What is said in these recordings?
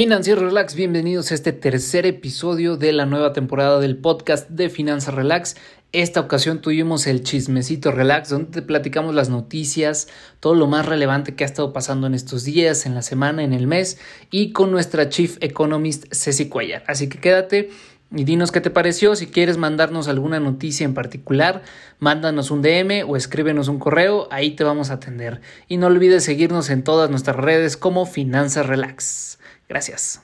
Financiero Relax, bienvenidos a este tercer episodio de la nueva temporada del podcast de Finanzas Relax. Esta ocasión tuvimos el chismecito relax, donde te platicamos las noticias, todo lo más relevante que ha estado pasando en estos días, en la semana, en el mes, y con nuestra Chief Economist Ceci Cuellar. Así que quédate y dinos qué te pareció. Si quieres mandarnos alguna noticia en particular, mándanos un DM o escríbenos un correo, ahí te vamos a atender. Y no olvides seguirnos en todas nuestras redes como Finanzas Relax. Gracias.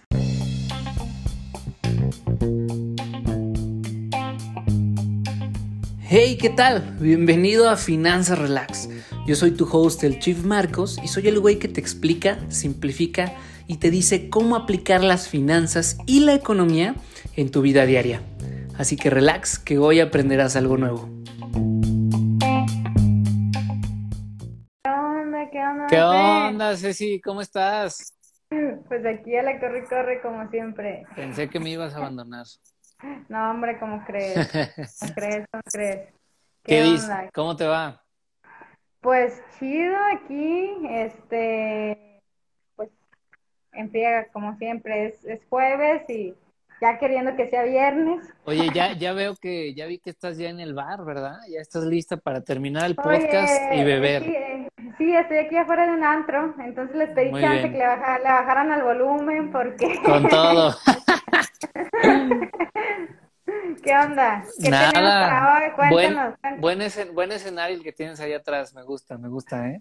Hey, ¿qué tal? Bienvenido a Finanzas Relax. Yo soy tu host, el Chief Marcos, y soy el güey que te explica, simplifica y te dice cómo aplicar las finanzas y la economía en tu vida diaria. Así que relax, que hoy aprenderás algo nuevo. ¿Qué onda? ¿Qué onda? ¿Qué onda, Ceci? ¿Cómo estás? Pues aquí a la corre corre como siempre. Pensé que me ibas a abandonar. No, hombre, ¿cómo crees? ¿Cómo crees? ¿Cómo crees? ¿Qué, dices? ¿Cómo te va? Pues chido aquí, este, pues en como siempre, es, es jueves y ya queriendo que sea viernes. Oye, ya, ya veo que, ya vi que estás ya en el bar, ¿verdad? Ya estás lista para terminar el podcast y beber. Sí, estoy aquí afuera de un antro, entonces les pedí chance que le, bajaran al volumen porque... Con todo. ¿Qué onda? ¿Qué Nada. Cuéntanos, buen, buen, escenario el que tienes ahí atrás, me gusta, me gusta, ¿eh?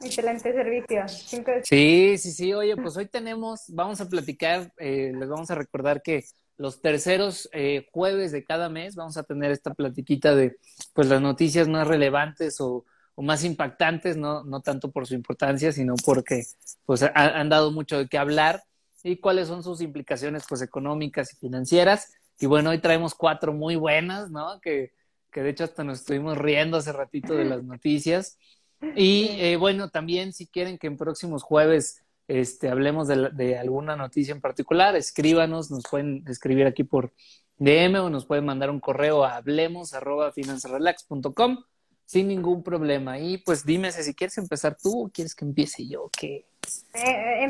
Excelente servicio. Sí, sí, sí. Oye, pues hoy tenemos, vamos a platicar, eh, les vamos a recordar que los terceros eh, jueves de cada mes vamos a tener esta platiquita de pues las noticias más relevantes o más impactantes, no, no tanto por su importancia, sino porque pues, han dado mucho de qué hablar y cuáles son sus implicaciones pues, económicas y financieras. Y bueno, hoy traemos cuatro muy buenas, ¿no? Que, que de hecho hasta nos estuvimos riendo hace ratito de las noticias. Y eh, bueno, también si quieren que en próximos jueves este, hablemos de, de, alguna noticia en particular, escríbanos, nos pueden escribir aquí por DM o nos pueden mandar un correo a hablemos arroba sin ningún problema. Y pues dime si quieres empezar tú o quieres que empiece yo, ¿qué? Eh,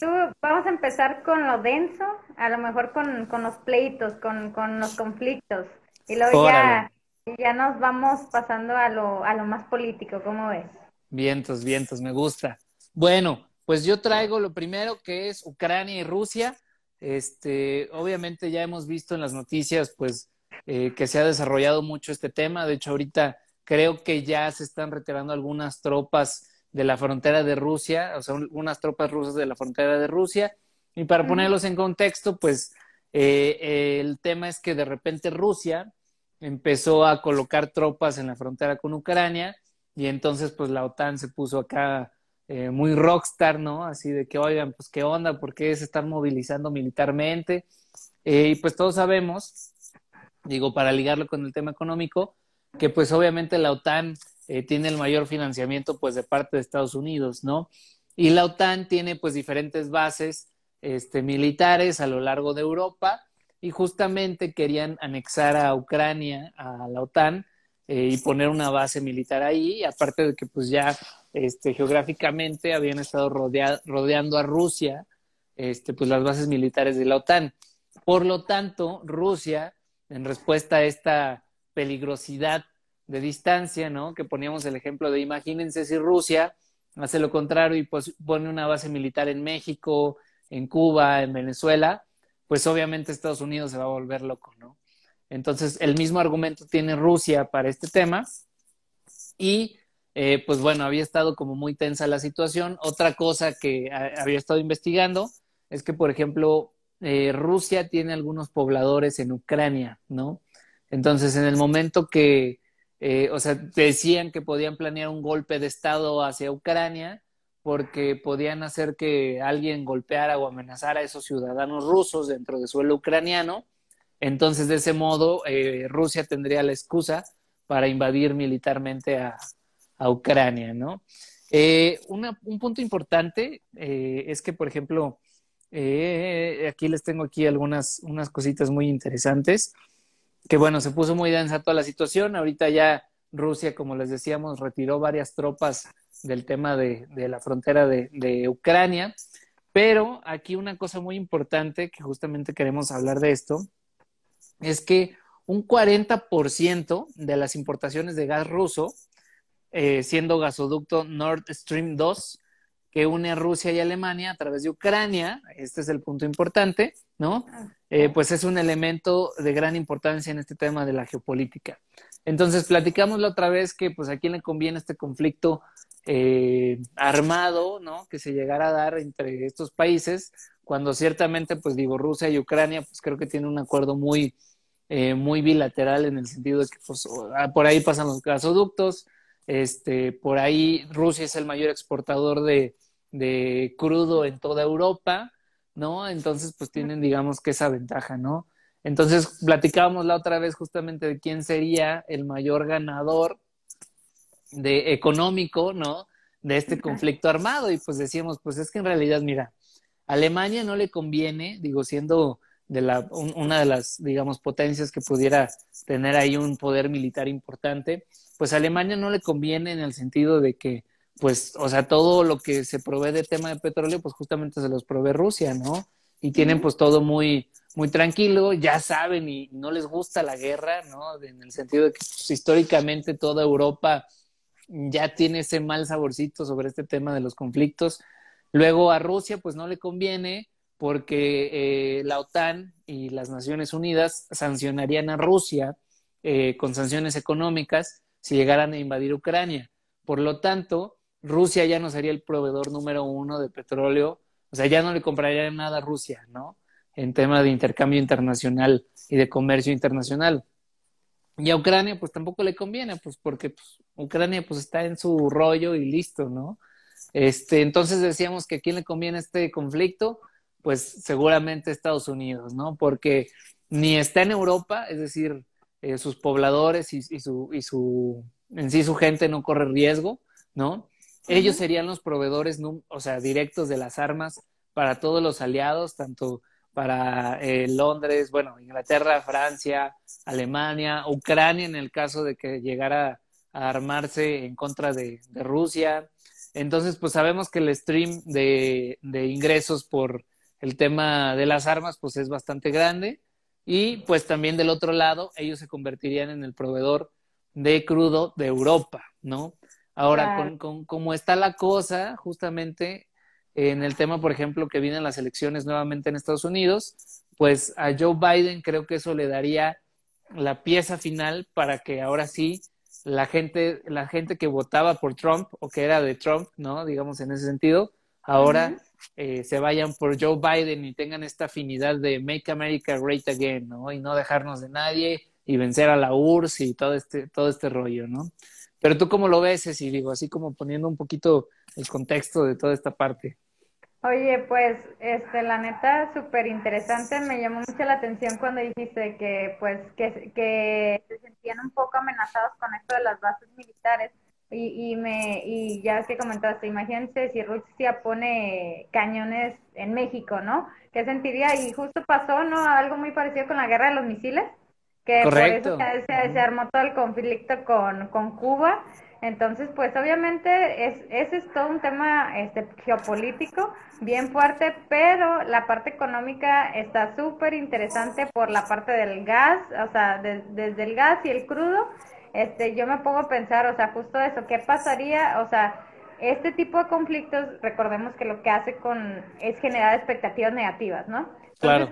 tú, vamos a empezar con lo denso, a lo mejor con, con los pleitos, con, con los conflictos, y luego ya, ya nos vamos pasando a lo, a lo más político, ¿cómo ves? Vientos, vientos, me gusta. Bueno, pues yo traigo lo primero que es Ucrania y Rusia. Este, obviamente ya hemos visto en las noticias, pues, eh, que se ha desarrollado mucho este tema. De hecho, ahorita Creo que ya se están retirando algunas tropas de la frontera de Rusia, o sea, algunas tropas rusas de la frontera de Rusia. Y para ponerlos en contexto, pues eh, el tema es que de repente Rusia empezó a colocar tropas en la frontera con Ucrania y entonces pues la OTAN se puso acá eh, muy rockstar, ¿no? Así de que, oigan, pues qué onda, ¿por qué se están movilizando militarmente? Eh, y pues todos sabemos, digo, para ligarlo con el tema económico, que pues obviamente la OTAN eh, tiene el mayor financiamiento pues de parte de Estados Unidos, ¿no? Y la OTAN tiene pues diferentes bases este, militares a lo largo de Europa y justamente querían anexar a Ucrania a la OTAN eh, y poner una base militar ahí, aparte de que pues ya este, geográficamente habían estado rodeando a Rusia este, pues las bases militares de la OTAN. Por lo tanto, Rusia, en respuesta a esta peligrosidad de distancia, ¿no? Que poníamos el ejemplo de imagínense si Rusia hace lo contrario y pues pone una base militar en México, en Cuba, en Venezuela, pues obviamente Estados Unidos se va a volver loco, ¿no? Entonces, el mismo argumento tiene Rusia para este tema y eh, pues bueno, había estado como muy tensa la situación. Otra cosa que había estado investigando es que, por ejemplo, eh, Rusia tiene algunos pobladores en Ucrania, ¿no? Entonces, en el momento que, eh, o sea, decían que podían planear un golpe de Estado hacia Ucrania porque podían hacer que alguien golpeara o amenazara a esos ciudadanos rusos dentro de suelo ucraniano. Entonces, de ese modo, eh, Rusia tendría la excusa para invadir militarmente a, Ucrania, ¿no? Eh, un punto importante es que, por ejemplo, aquí les tengo aquí algunas unas cositas muy interesantes que bueno, se puso muy densa toda la situación. Ahorita ya Rusia, como les decíamos, retiró varias tropas del tema de, la frontera de, Ucrania. Pero aquí una cosa muy importante que justamente queremos hablar de esto es que un 40% de las importaciones de gas ruso, eh, siendo gasoducto Nord Stream 2, que une a Rusia y Alemania a través de Ucrania, este es el punto importante, ¿no? Ah. Eh, pues es un elemento de gran importancia en este tema de la geopolítica. Entonces, platicamos la otra vez que, pues, a quién le conviene este conflicto eh, armado, ¿no? Que se llegara a dar entre estos países, cuando ciertamente, pues, digo, Rusia y Ucrania, pues, creo que tienen un acuerdo muy, eh, muy bilateral en el sentido de que, pues, ah, por ahí pasan los gasoductos, este, por ahí Rusia es el mayor exportador de, de crudo en toda Europa, ¿no? Entonces, pues tienen, digamos, que esa ventaja, ¿no? Entonces, platicábamos la otra vez justamente de quién sería el mayor ganador de económico, ¿no? De este conflicto armado. Y pues decíamos, pues es que en realidad, mira, Alemania no le conviene, digo, siendo de la, una de las, digamos, potencias que pudiera tener ahí un poder militar importante, pues a Alemania no le conviene en el sentido de que pues, o sea, todo lo que se provee de tema de petróleo, pues justamente se los provee Rusia, ¿no? Y tienen pues todo muy, muy tranquilo, ya saben y no les gusta la guerra, ¿no? En el sentido de que pues, históricamente toda Europa ya tiene ese mal saborcito sobre este tema de los conflictos. Luego a Rusia pues no le conviene porque eh, la OTAN y las Naciones Unidas sancionarían a Rusia eh, con sanciones económicas si llegaran a invadir Ucrania. Por lo tanto, Rusia ya no sería el proveedor número uno de petróleo, o sea, ya no le compraría nada a Rusia, ¿no? En tema de intercambio internacional y de comercio internacional. Y a Ucrania, pues tampoco le conviene, pues porque pues, Ucrania pues está en su rollo y listo, ¿no? Este, entonces decíamos que a quién le conviene este conflicto, pues seguramente Estados Unidos, ¿no? Porque ni está en Europa, es decir, eh, sus pobladores y, su, y su, en sí su gente no corre riesgo, ¿no? Ellos serían los proveedores, o sea, directos de las armas para todos los aliados, tanto para eh, Londres, bueno, Inglaterra, Francia, Alemania, Ucrania en el caso de que llegara a armarse en contra de, Rusia. Entonces, pues sabemos que el stream de, de, ingresos por el tema de las armas, pues es bastante grande. Y pues también del otro lado, ellos se convertirían en el proveedor de crudo de Europa, ¿no? Ahora, con, con cómo está la cosa, justamente en el tema, por ejemplo, que vienen las elecciones nuevamente en Estados Unidos, pues a Joe Biden creo que eso le daría la pieza final para que ahora sí la gente, la gente que votaba por Trump o que era de Trump, ¿no? Digamos en ese sentido, ahora eh, se vayan por Joe Biden y tengan esta afinidad de Make America Great Again, ¿no? Y no dejarnos de nadie y vencer a la URSS y todo este, todo este rollo, ¿no? Pero tú cómo lo ves, y digo, así como poniendo un poquito el contexto de toda esta parte. Oye, pues, este, la neta, súper interesante. Me llamó mucho la atención cuando dijiste que, pues, que, que se sentían un poco amenazados con esto de las bases militares. Y, y, me, y ya que comentaste, imagínense si Rusia pone cañones en México, ¿no? ¿Qué sentiría? Y justo pasó, ¿no? Algo muy parecido con la guerra de los misiles que por eso se, armó todo el conflicto con, con Cuba. Entonces, pues obviamente es, ese es todo un tema este, geopolítico bien fuerte, pero la parte económica está súper interesante por la parte del gas, o sea, desde el gas y el crudo, este, yo me pongo a pensar, o sea, justo eso, ¿qué pasaría? O sea, este tipo de conflictos, recordemos que lo que hace con es generar expectativas negativas, ¿no? claro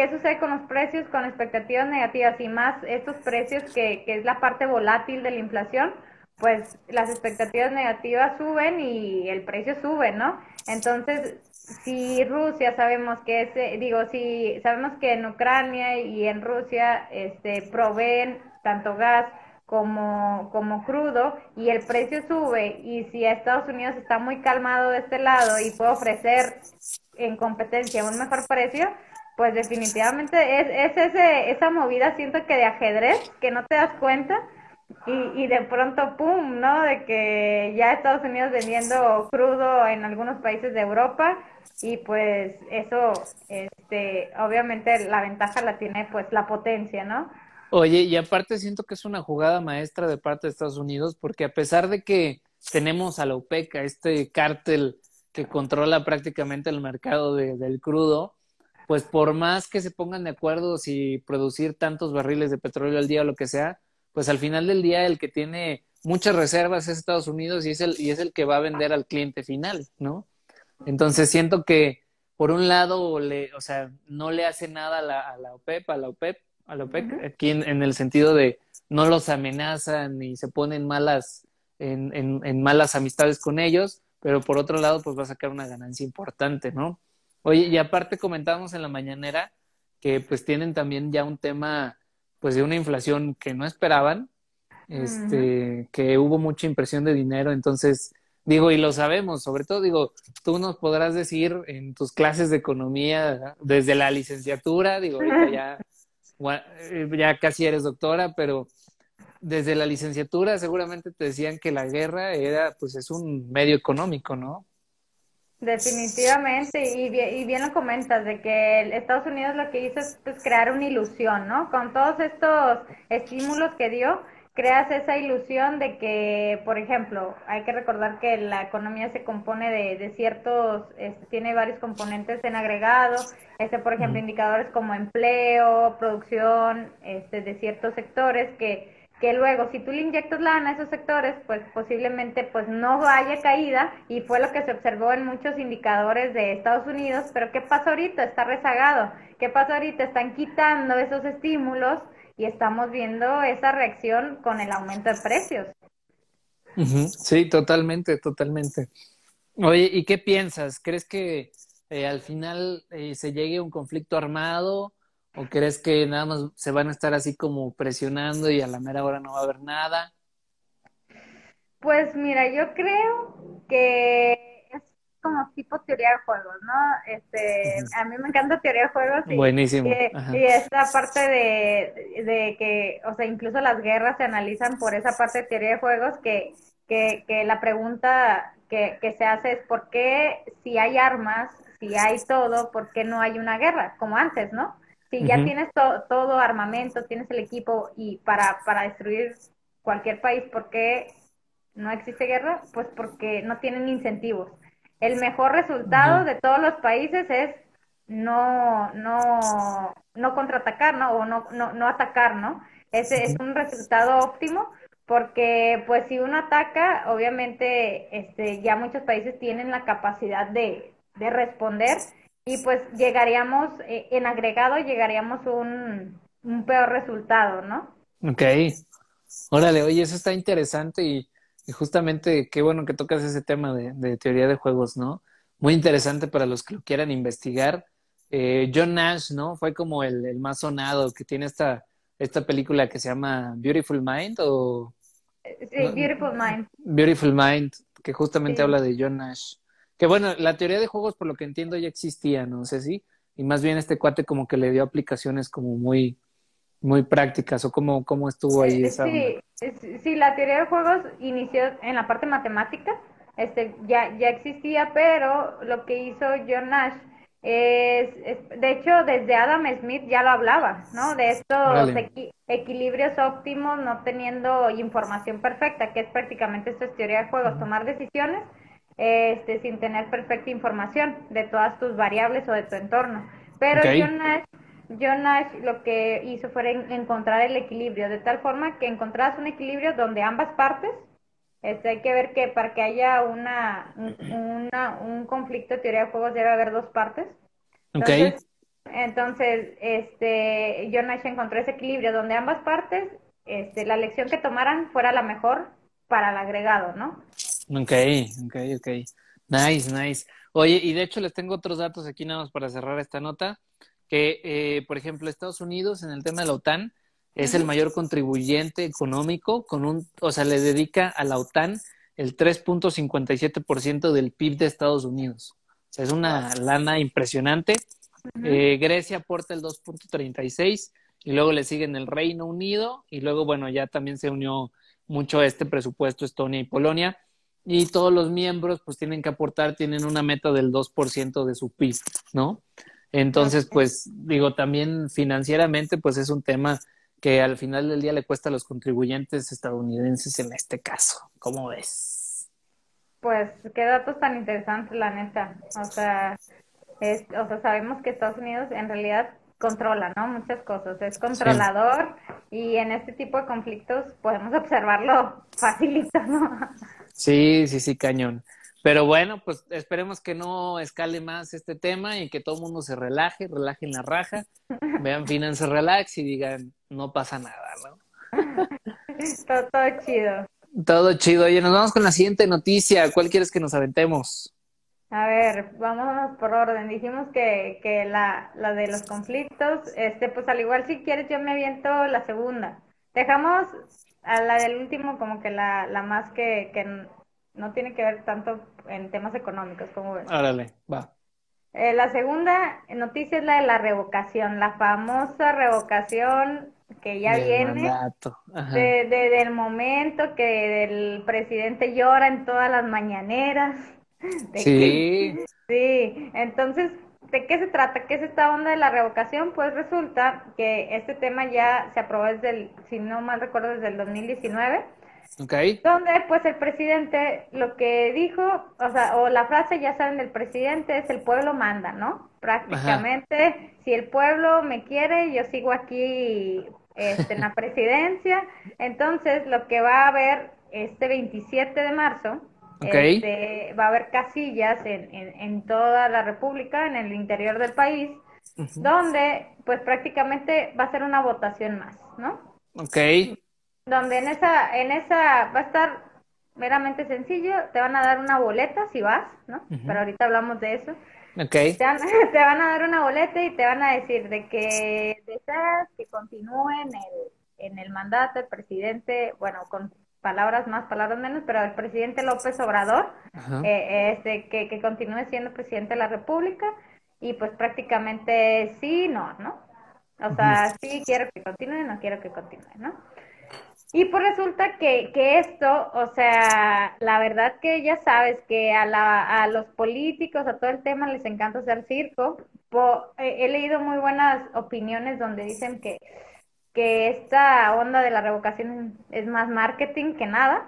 ¿Qué sucede con los precios con expectativas negativas y más estos precios que, que es la parte volátil de la inflación? Pues las expectativas negativas suben y el precio sube, ¿no? Entonces, si Rusia sabemos que es, digo, si sabemos que en Ucrania y en Rusia este, proveen tanto gas como, como crudo y el precio sube y si Estados Unidos está muy calmado de este lado y puede ofrecer en competencia un mejor precio, pues definitivamente es, es ese, esa movida, siento que de ajedrez, que no te das cuenta y, y de pronto, ¡pum!, ¿no? De que ya Estados Unidos vendiendo crudo en algunos países de Europa y pues eso, este, obviamente la ventaja la tiene pues la potencia, ¿no? Oye, y aparte siento que es una jugada maestra de parte de Estados Unidos porque a pesar de que tenemos a la OPEC, a este cártel que controla prácticamente el mercado del crudo, pues por más que se pongan de acuerdo si producir tantos barriles de petróleo al día o lo que sea, pues al final del día el que tiene muchas reservas es Estados Unidos y es el, y es el que va a vender al cliente final, ¿no? Entonces siento que por un lado, le, o sea, no le hace nada a la, a la OPEP, a la OPEP, a la OPEC, aquí en, el sentido de no los amenazan ni se ponen malas, en, en, en malas amistades con ellos, pero por otro lado, pues va a sacar una ganancia importante, ¿no? Oye, y aparte comentábamos en la mañanera que pues tienen también ya un tema pues de una inflación que no esperaban, este, que hubo mucha impresión de dinero, entonces digo, y lo sabemos, sobre todo digo, tú nos podrás decir en tus clases de economía desde la licenciatura, digo, ya, ya casi eres doctora, pero desde la licenciatura seguramente te decían que la guerra era, pues es un medio económico, ¿no? Definitivamente, y bien, y bien lo comentas, de que Estados Unidos lo que hizo es pues, crear una ilusión, ¿no? Con todos estos estímulos que dio, creas esa ilusión de que, por ejemplo, hay que recordar que la economía se compone de, de ciertos, este, tiene varios componentes en agregado, este, por ejemplo, indicadores como empleo, producción, este, de ciertos sectores que que luego si tú le inyectas lana a esos sectores, pues posiblemente pues no haya caída y fue lo que se observó en muchos indicadores de Estados Unidos, pero ¿qué pasa ahorita? Está rezagado. ¿Qué pasa ahorita? Están quitando esos estímulos y estamos viendo esa reacción con el aumento de precios. Sí, totalmente, totalmente. Oye, ¿y qué piensas? ¿Crees que eh, al final eh, se llegue a un conflicto armado? ¿O crees que nada más se van a estar así como presionando y a la mera hora no va a haber nada? Pues mira, yo creo que es como tipo teoría de juegos, ¿no? Este, a mí me encanta teoría de juegos y, Buenísimo. y, esta parte de, de, que, o sea, incluso las guerras se analizan por esa parte de teoría de juegos que, que, que la pregunta que, que se hace es ¿por qué si hay armas, si hay todo, por qué no hay una guerra como antes, ¿no? Si ya tienes todo armamento, tienes el equipo y para, para destruir cualquier país, ¿por qué no existe guerra? Pues porque no tienen incentivos. El mejor resultado de todos los países es no, no, no contraatacar, ¿no? O no, no, no atacar, ¿no? Ese es un resultado óptimo porque pues si uno ataca, obviamente este, ya muchos países tienen la capacidad de, de responder y pues llegaríamos, eh, en agregado, llegaríamos un, un peor resultado, ¿no? Ok. Órale, oye, eso está interesante y, justamente qué bueno que tocas ese tema de, teoría de juegos, ¿no? Muy interesante para los que lo quieran investigar. Eh, John Nash, ¿no? Fue como el, más sonado que tiene esta, esta película que se llama Beautiful Mind o... Sí, Beautiful Mind. Beautiful Mind, que justamente habla de John Nash. Que bueno, la teoría de juegos, por lo que entiendo, ya existía, no sé si. Y más bien este cuate como que le dio aplicaciones como muy, muy prácticas, o cómo, cómo estuvo ahí esa. Sí, sí, la teoría de juegos inició en la parte matemática, este, ya, ya existía, pero lo que hizo John Nash es, de hecho, desde Adam Smith ya lo hablaba, ¿no? De estos equilibrios óptimos, no teniendo información perfecta, que es prácticamente esto es teoría de juegos, tomar decisiones este, sin tener perfecta información de todas tus variables o de tu entorno. Pero John, Nash, lo que hizo fue encontrar el equilibrio, de tal forma que encontraras un equilibrio donde ambas partes, este, hay que ver que para que haya una, una un conflicto de teoría de juegos debe haber dos partes. Entonces, entonces este, John Nash encontró ese equilibrio donde ambas partes, este, la lección que tomaran fuera la mejor para el agregado, ¿no? Ok, ok, ok. Nice, nice. Oye, y de hecho les tengo otros datos aquí nada más para cerrar esta nota, que eh, por ejemplo Estados Unidos en el tema de la OTAN es el mayor contribuyente económico, con un, o sea, le dedica a la OTAN el 3.57% del PIB de Estados Unidos. O sea, es una lana impresionante. eh, Grecia aporta el 2.36 y luego le siguen el Reino Unido y luego, bueno, ya también se unió mucho a este presupuesto Estonia y Polonia y todos los miembros pues tienen que aportar, tienen una meta del 2% de su PIB, ¿no? Entonces, pues digo, también financieramente pues es un tema que al final del día le cuesta a los contribuyentes estadounidenses en este caso. ¿Cómo ves? Pues qué datos tan interesantes, la neta. O sea, es, o sea, sabemos que Estados Unidos en realidad controla, ¿no? Muchas cosas. Es controlador y en este tipo de conflictos podemos observarlo facilito, ¿no? Sí, sí, sí, cañón. Pero bueno, pues esperemos que no escale más este tema y que todo el mundo se relaje, relajen la raja, vean Finance Relax y digan, no pasa nada, ¿no? todo, todo chido. Todo chido. Oye, nos vamos con la siguiente noticia. ¿Cuál quieres que nos aventemos? A ver, vámonos por orden. Dijimos que, que la, la de los conflictos, este, pues al igual si quieres yo me aviento la segunda. Dejamos a la del último como que la, la más que, que no tiene que ver tanto en temas económicos, como ves. Árale, va. Eh, la segunda noticia es la de la revocación, la famosa revocación que ya viene de, del momento que el presidente llora en todas las mañaneras sí. sí, entonces, ¿de qué se trata? ¿Qué es esta onda de la revocación? Pues resulta que este tema ya se aprobó desde el, si no mal recuerdo, desde el 2019. Okay. Donde pues el presidente lo que dijo, o sea, o la frase ya saben del presidente es el pueblo manda, ¿no? Prácticamente, si el pueblo me quiere, yo sigo aquí este, en la presidencia. Entonces, lo que va a haber este 27 de marzo este, va a haber casillas en, en, toda la República, en el interior del país, donde pues prácticamente va a ser una votación más, ¿no? Ok. Donde en esa, en esa va a estar meramente sencillo, te van a dar una boleta si vas, ¿no? Pero ahorita hablamos de eso. Okay. Te, van, te, van, a dar una boleta y te van a decir de que deseas que continúe en el, en el mandato el presidente, bueno, con palabras más, palabras menos, pero el presidente López Obrador, eh, este, que, que continúe siendo presidente de la República y pues prácticamente sí, no, ¿no? O sea, sí quiero que continúe, no quiero que continúe, ¿no? Y pues resulta que, que esto, o sea, la verdad que ya sabes que a, la, a los políticos, a todo el tema les encanta hacer circo. he leído muy buenas opiniones donde dicen que que esta onda de la revocación es más marketing que nada.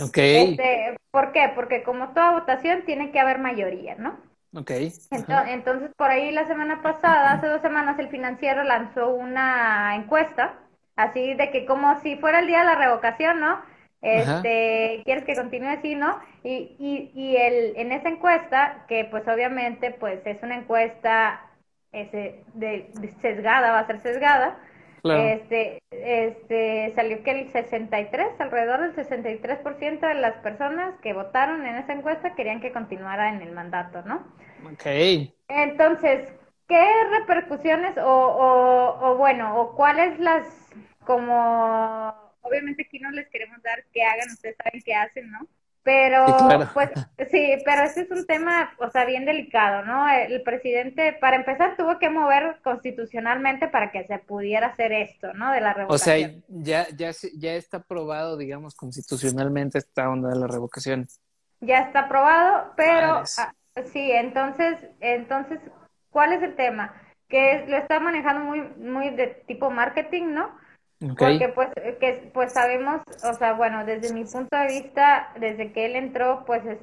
Ok. Este, ¿Por qué? Porque como toda votación tiene que haber mayoría, ¿no? Ok. Entonces, por ahí la semana pasada, hace dos semanas, el financiero lanzó una encuesta, así de que como si fuera el día de la revocación, ¿no? Este, ¿quieres que continúe así, no? Y, y, y el, en esa encuesta, que pues obviamente pues es una encuesta ese, de sesgada, va a ser sesgada, este, este, salió que el 63, alrededor del 63% de las personas que votaron en esa encuesta querían que continuara en el mandato, ¿no? Ok. Entonces, ¿qué repercusiones o, o, o bueno, o cuáles las, como, obviamente aquí no les queremos dar que hagan, ustedes saben qué hacen, ¿no? Pero, pues, sí, pero ese es un tema, o sea, bien delicado, ¿no? El presidente, para empezar, tuvo que mover constitucionalmente para que se pudiera hacer esto, ¿no? De la revocación. O sea, ya, ya, ya está aprobado, digamos, constitucionalmente esta onda de la revocación. Ya está aprobado, pero, ah, sí, entonces, entonces, ¿cuál es el tema? Que lo está manejando muy, muy de tipo marketing, ¿no? Porque pues, que, pues sabemos, o sea, bueno, desde mi punto de vista, desde que él entró, pues es,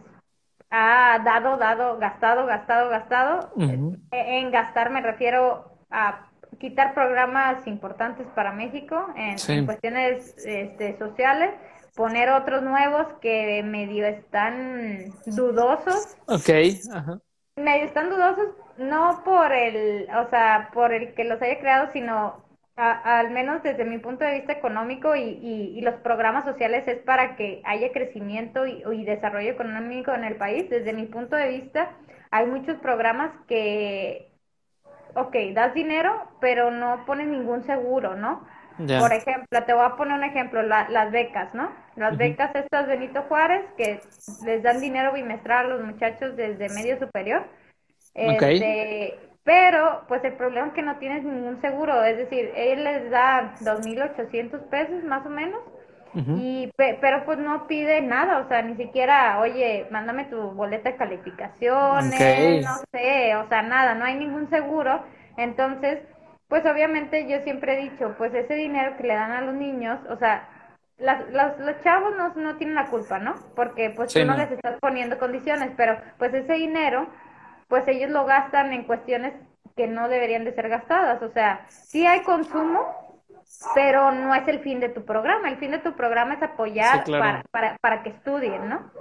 ha dado, dado, gastado, gastado, gastado. E, en, gastar me refiero a quitar programas importantes para México en, cuestiones este, sociales, poner otros nuevos que medio están dudosos. Ok, ajá. Medio están dudosos, no por el, o sea, por el que los haya creado, sino al menos desde mi punto de vista económico y, y, los programas sociales es para que haya crecimiento y, y, desarrollo económico en el país. Desde mi punto de vista, hay muchos programas que, ok, das dinero, pero no pones ningún seguro, ¿no? Por ejemplo, te voy a poner un ejemplo, las becas, ¿no? Las becas estas Benito Juárez, que les dan dinero bimestral a los muchachos desde medio superior. Este, pero, pues el problema es que no tienes ningún seguro, es decir, él les da 2.800 pesos más o menos, y pero pues no pide nada, o sea, ni siquiera, oye, mándame tu boleta de calificaciones, no sé, o sea, nada, no hay ningún seguro. Entonces, pues obviamente yo siempre he dicho, pues ese dinero que le dan a los niños, o sea, los, chavos no, no tienen la culpa, ¿no? Porque pues tú no, les estás poniendo condiciones, pero pues ese dinero, pues ellos lo gastan en cuestiones que no deberían de ser gastadas. O sea, sí hay consumo, pero no es el fin de tu programa. El fin de tu programa es apoyar para, para, para, que estudien, ¿no?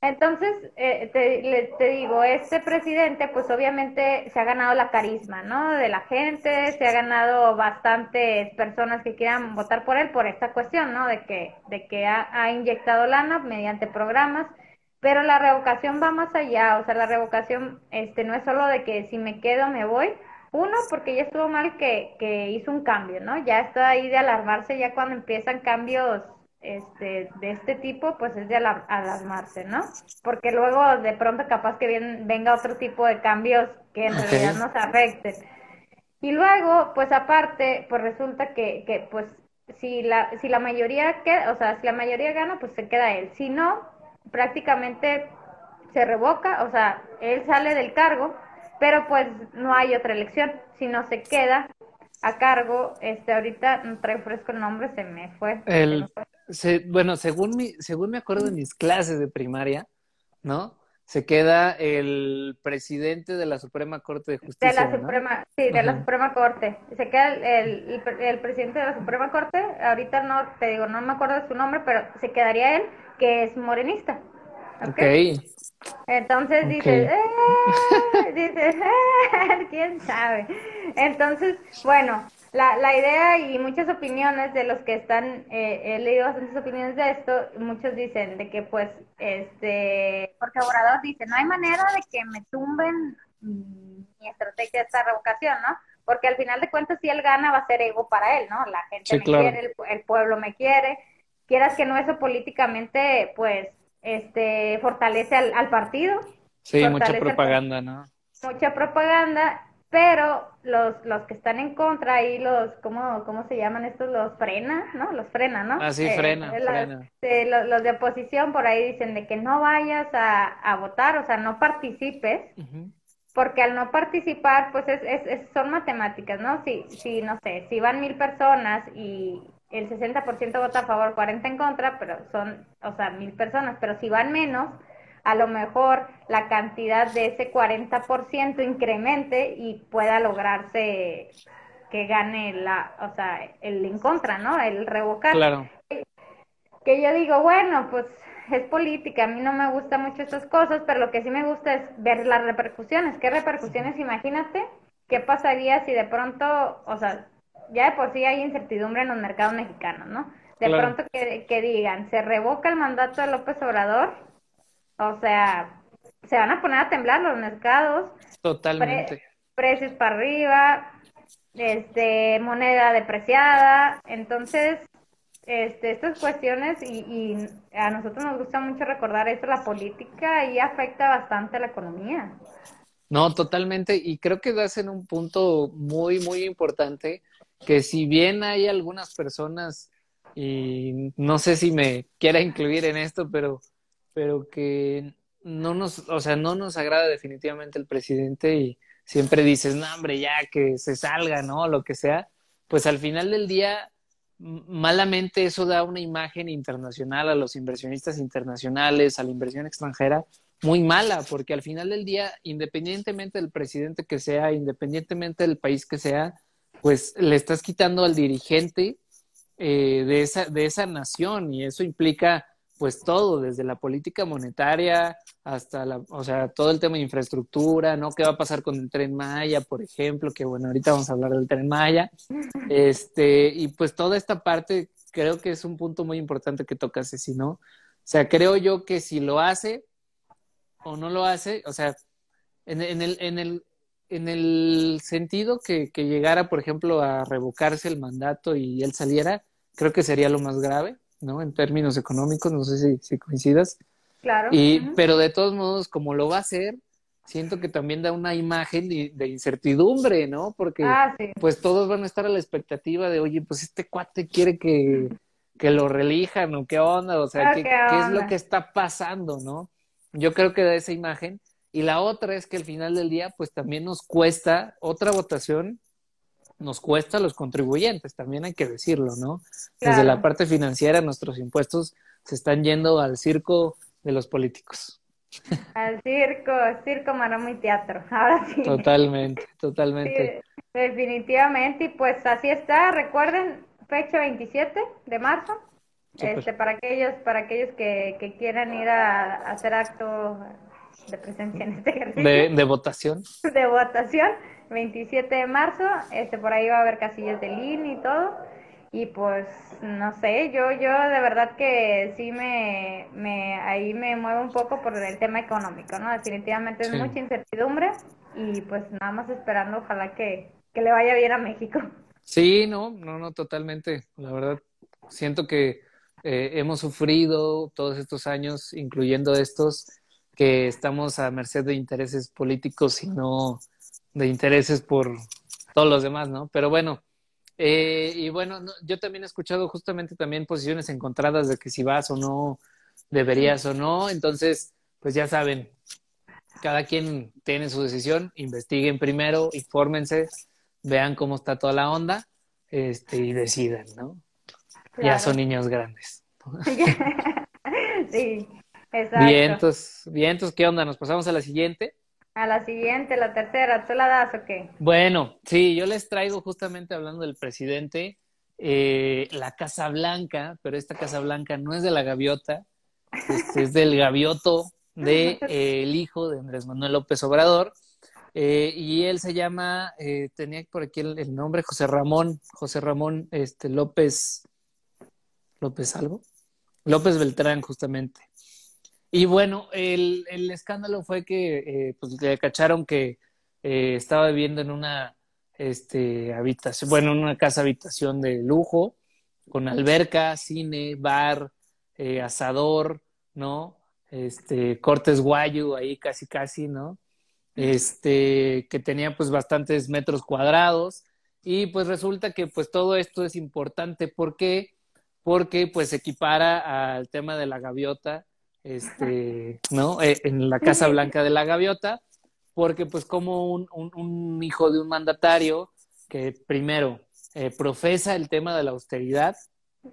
Entonces, eh, te, te, digo, este presidente, pues obviamente se ha ganado la carisma, ¿no? De la gente, se ha ganado bastantes personas que quieran votar por él por esta cuestión, ¿no? De que, de que ha, ha inyectado lana mediante programas. Pero la revocación va más allá, o sea, la revocación este no es solo de que si me quedo me voy, uno, porque ya estuvo mal que, que hizo un cambio, ¿no? Ya está ahí de alarmarse, ya cuando empiezan cambios este, de este tipo, pues es de alarmarse, ¿no? Porque luego de pronto capaz que venga otro tipo de cambios que en realidad nos afecten. Y luego, pues aparte, pues resulta que, que pues si la, si la mayoría queda, o sea, si la mayoría gana, pues se queda él. Si no, prácticamente se revoca, o sea, él sale del cargo pero pues no hay otra elección, si no se queda a cargo, este ahorita no traigo fresco el nombre, se me fue. El, bueno, según mi, según me acuerdo de mis clases de primaria, ¿no? Se queda el presidente de la Suprema Corte de Justicia. De la Suprema, sí, de la Suprema Corte. Se queda el, el, presidente de la Suprema Corte, ahorita no, te digo, no me acuerdo de su nombre, pero se quedaría él, que es morenista. Ok. okay. Entonces dices, eh", dices, eh", quién sabe. Entonces, bueno, la, la idea y muchas opiniones de los que están, eh, he leído bastantes opiniones de esto, muchos dicen de que pues, este, porque Obrador dice, no hay manera de que me tumben mi estrategia de esta revocación, ¿no? Porque al final de cuentas, si él gana, va a ser ego para él, ¿no? La gente me quiere, el, el pueblo me quiere, quieras que no, eso políticamente, pues, este, fortalece al, partido. Sí, mucha propaganda, ¿no? Mucha propaganda, pero los, los que están en contra ahí, los, ¿cómo, cómo se llaman estos? Los frena, ¿no? Los frena, ¿no? Ah, sí, frena, los, de oposición por ahí dicen de que no vayas a, votar, o sea, no participes. Porque al no participar, pues es, es, son matemáticas, ¿no? Si, si, no sé, si van mil personas y, el 60% vota a favor, 40 en contra, pero son, o sea, mil personas, pero si van menos, a lo mejor la cantidad de ese 40% incremente y pueda lograrse que gane la, o sea, el en contra, ¿no? El revocar. Claro. Que yo digo, bueno, pues es política, a mí no me gustan mucho estas cosas, pero lo que sí me gusta es ver las repercusiones. ¿Qué repercusiones? Imagínate, ¿qué pasaría si de pronto, o sea, ya de por sí hay incertidumbre en los mercados mexicanos, ¿no? De pronto que, digan, se revoca el mandato de López Obrador, o sea, se van a poner a temblar los mercados. Totalmente. precios para arriba, este, moneda depreciada, entonces, este, estas cuestiones y, y a nosotros nos gusta mucho recordar esto, la política y afecta bastante a la economía. No, totalmente, y creo que das en un punto muy, muy importante que si bien hay algunas personas, y no sé si me quiera incluir en esto, pero, pero que no nos, o sea, no nos agrada definitivamente el presidente y siempre dices, no, hombre, ya que se salga, ¿no? Lo que sea, pues al final del día, malamente eso da una imagen internacional a los inversionistas internacionales, a la inversión extranjera, muy mala, porque al final del día, independientemente del presidente que sea, independientemente del país que sea, pues le estás quitando al dirigente eh, de, esa, de esa nación y eso implica pues todo, desde la política monetaria hasta la, o sea, todo el tema de infraestructura, ¿no? ¿Qué va a pasar con el tren Maya, por ejemplo? Que bueno, ahorita vamos a hablar del tren Maya. Este, y pues toda esta parte creo que es un punto muy importante que tocas, si no, o sea, creo yo que si lo hace o no lo hace, o sea, en, en el, en el, en el sentido que, que, llegara, por ejemplo, a revocarse el mandato y él saliera, creo que sería lo más grave, ¿no? En términos económicos, no sé si, si coincidas. Claro. Y, Pero de todos modos, como lo va a hacer, siento que también da una imagen de, incertidumbre, ¿no? Porque ah, pues todos van a estar a la expectativa de, oye, pues este cuate quiere que, que lo relijan o qué onda, o sea, ah, ¿qué, ¿qué, es lo que está pasando, no? Yo creo que da esa imagen y la otra es que al final del día, pues también nos cuesta otra votación nos cuesta a los contribuyentes, también hay que decirlo, ¿no? Desde la parte financiera, nuestros impuestos se están yendo al circo de los políticos. Al circo, circo, maroma y teatro, ahora sí. Totalmente, totalmente. definitivamente, y pues así está, recuerden, fecha 27 de marzo, este, para aquellos, para aquellos que, que quieran ir a, hacer acto de presencia en este ejercicio. De, de votación. De votación, 27 de marzo, este, por ahí va a haber casillas de línea y todo. Y pues, no sé, yo, yo de verdad que sí me, me, ahí me muevo un poco por el tema económico, ¿no? Definitivamente es mucha incertidumbre y pues nada más esperando, ojalá que, que le vaya bien a México. Sí, no, no, no, totalmente. La verdad, siento que eh, hemos sufrido todos estos años, incluyendo estos, que estamos a merced de intereses políticos y no de intereses por todos los demás, ¿no? Pero bueno, eh, y bueno, yo también he escuchado justamente también posiciones encontradas de que si vas o no, deberías o no, entonces, pues ya saben, cada quien tiene su decisión, investiguen primero, infórmense, vean cómo está toda la onda, este, y decidan, ¿no? Ya son niños grandes. sí, exacto. Vientos, vientos, ¿qué onda? ¿Nos pasamos a la siguiente? A la siguiente, la tercera, ¿tú la das o qué? Bueno, sí, yo les traigo justamente hablando del presidente, eh, la Casa Blanca, pero esta Casa Blanca no es de la gaviota, este, es del gavioto del de, eh, el hijo de Andrés Manuel López Obrador. Eh, y él se llama, eh, tenía por aquí el, nombre, José Ramón, José Ramón este, López, López algo, López Beltrán justamente. Y bueno, el, el escándalo fue que eh, pues, le cacharon que eh, estaba viviendo en una este, habitación, bueno, en una casa habitación de lujo, con alberca, cine, bar, eh, asador, ¿no? Este, cortes guayu ahí casi casi, ¿no? Este, que tenía pues bastantes metros cuadrados y pues resulta que pues todo esto es importante, ¿por qué? Porque pues equipara al tema de la gaviota, este, ¿no? Eh, en la Casa Blanca de la Gaviota, porque pues como un, un, hijo de un mandatario que primero eh, profesa el tema de la austeridad,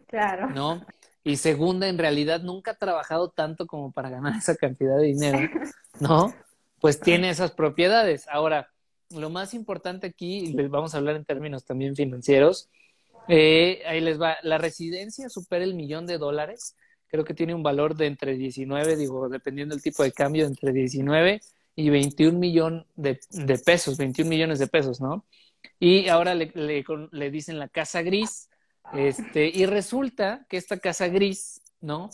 claro. ¿no? Y segunda, en realidad nunca ha trabajado tanto como para ganar esa cantidad de dinero, ¿no? Pues tiene esas propiedades. Ahora, lo más importante aquí, y les vamos a hablar en términos también financieros, eh, ahí les va, la residencia supera el millón de dólares creo que tiene un valor de entre 19, digo, dependiendo del tipo de cambio, entre 19 y 21 millones de, pesos, 21 millones de pesos, ¿no? Y ahora le, le, le, dicen la casa gris, este, y resulta que esta casa gris, ¿no?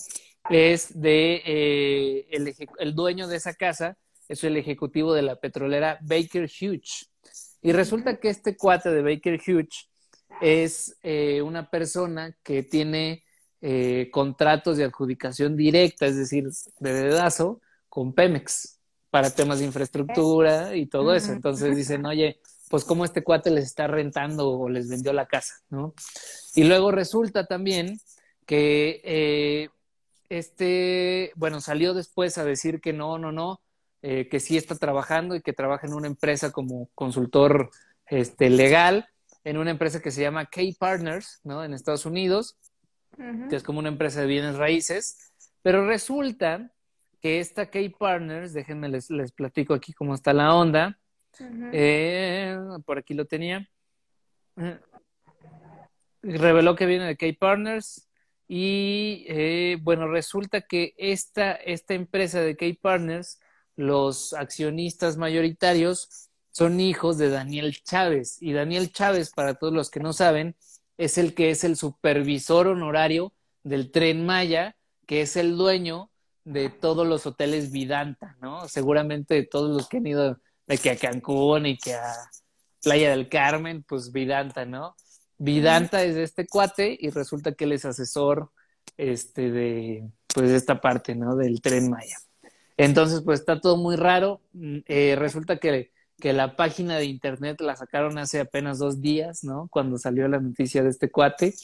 Es de, eh, el, el dueño de esa casa es el ejecutivo de la petrolera Baker Hughes. Y resulta que este cuate de Baker Hughes es eh, una persona que tiene eh, contratos de adjudicación directa, es decir, de dedazo, con Pemex para temas de infraestructura y todo eso. Entonces dicen, oye, pues cómo este cuate les está rentando o les vendió la casa, ¿no? Y luego resulta también que eh, este, bueno, salió después a decir que no, no, no, eh, que sí está trabajando y que trabaja en una empresa como consultor este, legal, en una empresa que se llama K Partners, ¿no? En Estados Unidos, que es como una empresa de bienes raíces, pero resulta que esta K-Partners, déjenme les, les platico aquí cómo está la onda, eh, por aquí lo tenía, eh, reveló que viene de K-Partners y eh, bueno, resulta que esta, esta empresa de K-Partners, los accionistas mayoritarios son hijos de Daniel Chávez. Y Daniel Chávez, para todos los que no saben, es el que es el supervisor honorario del tren Maya, que es el dueño de todos los hoteles Vidanta, ¿no? Seguramente todos los que han ido de que a Cancún y que a Playa del Carmen, pues Vidanta, ¿no? Vidanta es de este cuate y resulta que él es asesor este de pues de esta parte, ¿no? Del tren Maya. Entonces, pues está todo muy raro. Mm, eh, resulta que que la página de internet la sacaron hace apenas dos días, ¿no? Cuando salió la noticia de este cuate.